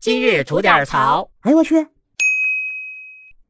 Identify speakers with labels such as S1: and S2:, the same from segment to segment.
S1: 今日吐点槽。
S2: 哎呦我去！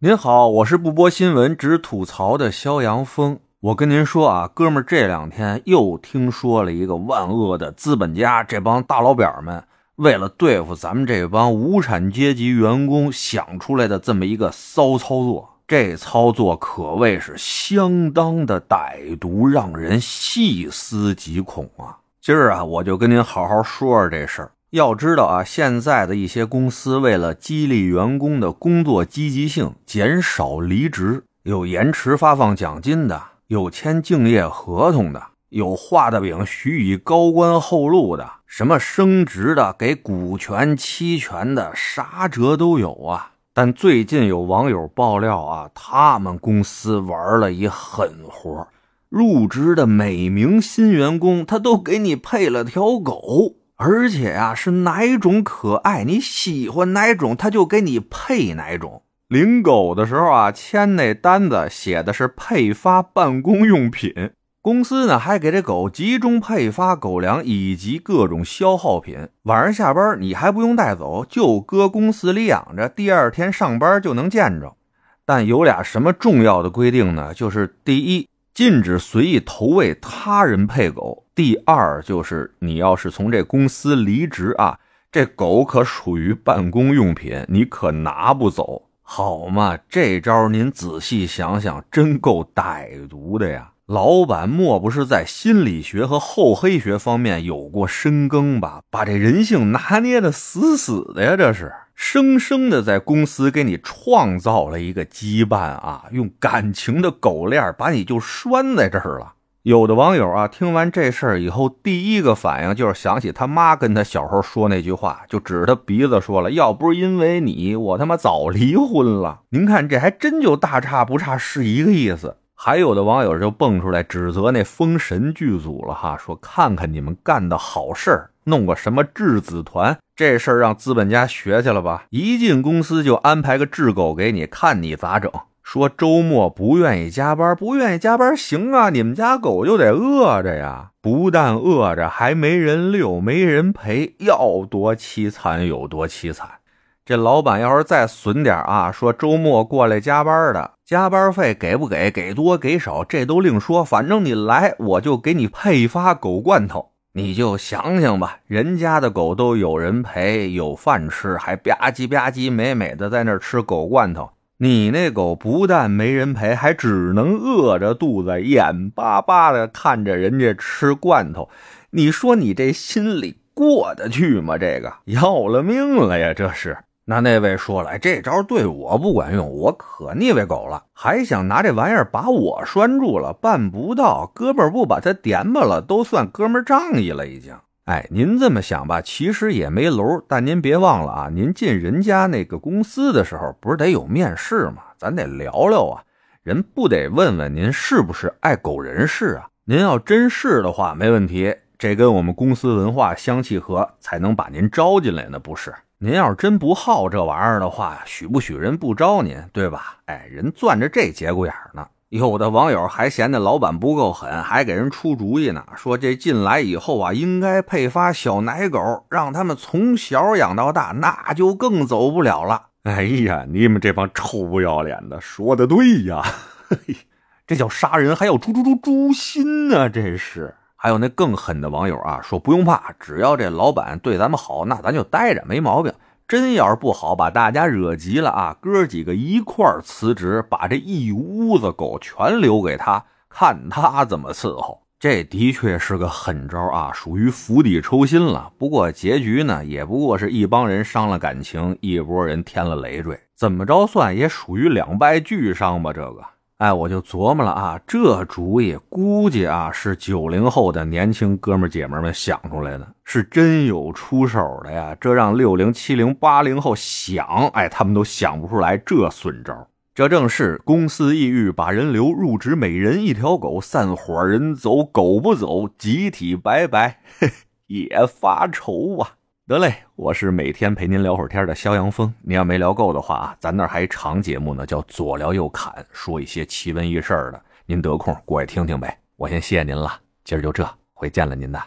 S3: 您好，我是不播新闻只吐槽的肖阳峰。我跟您说啊，哥们儿，这两天又听说了一个万恶的资本家这帮大老表们为了对付咱们这帮无产阶级员工想出来的这么一个骚操作。这操作可谓是相当的歹毒，让人细思极恐啊！今儿啊，我就跟您好好说说这事儿。要知道啊，现在的一些公司为了激励员工的工作积极性，减少离职，有延迟发放奖金的，有签竞业合同的，有画的饼许以高官厚禄的，什么升职的，给股权期权的，啥辙都有啊。但最近有网友爆料啊，他们公司玩了一狠活，入职的每名新员工他都给你配了条狗，而且呀是哪种可爱你喜欢哪种他就给你配哪种。领狗的时候啊，签那单子写的是配发办公用品。公司呢还给这狗集中配发狗粮以及各种消耗品，晚上下班你还不用带走，就搁公司里养着，第二天上班就能见着。但有俩什么重要的规定呢？就是第一，禁止随意投喂他人配狗；第二，就是你要是从这公司离职啊，这狗可属于办公用品，你可拿不走，好吗？这招您仔细想想，真够歹毒的呀！老板莫不是在心理学和厚黑学方面有过深耕吧？把这人性拿捏的死死的呀！这是生生的在公司给你创造了一个羁绊啊！用感情的狗链把你就拴在这儿了。有的网友啊，听完这事儿以后，第一个反应就是想起他妈跟他小时候说那句话，就指着他鼻子说了：“要不是因为你，我他妈早离婚了。”您看，这还真就大差不差是一个意思。还有的网友就蹦出来指责那封神剧组了哈，说看看你们干的好事儿，弄个什么质子团，这事儿让资本家学去了吧？一进公司就安排个质狗给你，看你咋整？说周末不愿意加班，不愿意加班行啊，你们家狗就得饿着呀，不但饿着，还没人遛，没人陪，要多凄惨有多凄惨。这老板要是再损点啊，说周末过来加班的，加班费给不给？给多给少，这都另说。反正你来，我就给你配发狗罐头。你就想想吧，人家的狗都有人陪，有饭吃，还吧唧吧唧美美的在那吃狗罐头。你那狗不但没人陪，还只能饿着肚子，眼巴巴的看着人家吃罐头。你说你这心里过得去吗？这个要了命了呀！这是。那那位说了，这招对我不管用，我可腻歪狗了，还想拿这玩意儿把我拴住了，办不到，哥们儿不把他点吧了，都算哥们儿仗义了已经。哎，您这么想吧，其实也没楼，但您别忘了啊，您进人家那个公司的时候，不是得有面试吗？咱得聊聊啊，人不得问问您是不是爱狗人士啊？您要真是的话，没问题，这跟我们公司文化相契合，才能把您招进来呢，不是？您要是真不好这玩意儿的话，许不许人不招您，对吧？哎，人攥着这节骨眼儿呢。有的网友还嫌那老板不够狠，还给人出主意呢，说这进来以后啊，应该配发小奶狗，让他们从小养到大，那就更走不了了。哎呀，你们这帮臭不要脸的，说的对呀，这叫杀人还要诛诛诛诛心呢，这是。还有那更狠的网友啊，说不用怕，只要这老板对咱们好，那咱就待着没毛病。真要是不好，把大家惹急了啊，哥几个一块辞职，把这一屋子狗全留给他，看他怎么伺候。这的确是个狠招啊，属于釜底抽薪了。不过结局呢，也不过是一帮人伤了感情，一波人添了累赘，怎么着算也属于两败俱伤吧，这个。哎，我就琢磨了啊，这主意估计啊是九零后的年轻哥们姐们们想出来的，是真有出手的呀。这让六零、七零、八零后想，哎，他们都想不出来这损招。这正是公司抑郁把人留，入职每人一条狗，散伙人走，狗不走，集体拜拜，嘿，也发愁啊。得嘞，我是每天陪您聊会儿天的肖阳峰。您要没聊够的话啊，咱那儿还长节目呢，叫左聊右侃，说一些奇闻异事的。您得空过来听听呗。我先谢谢您了，今儿就这，回见了您的。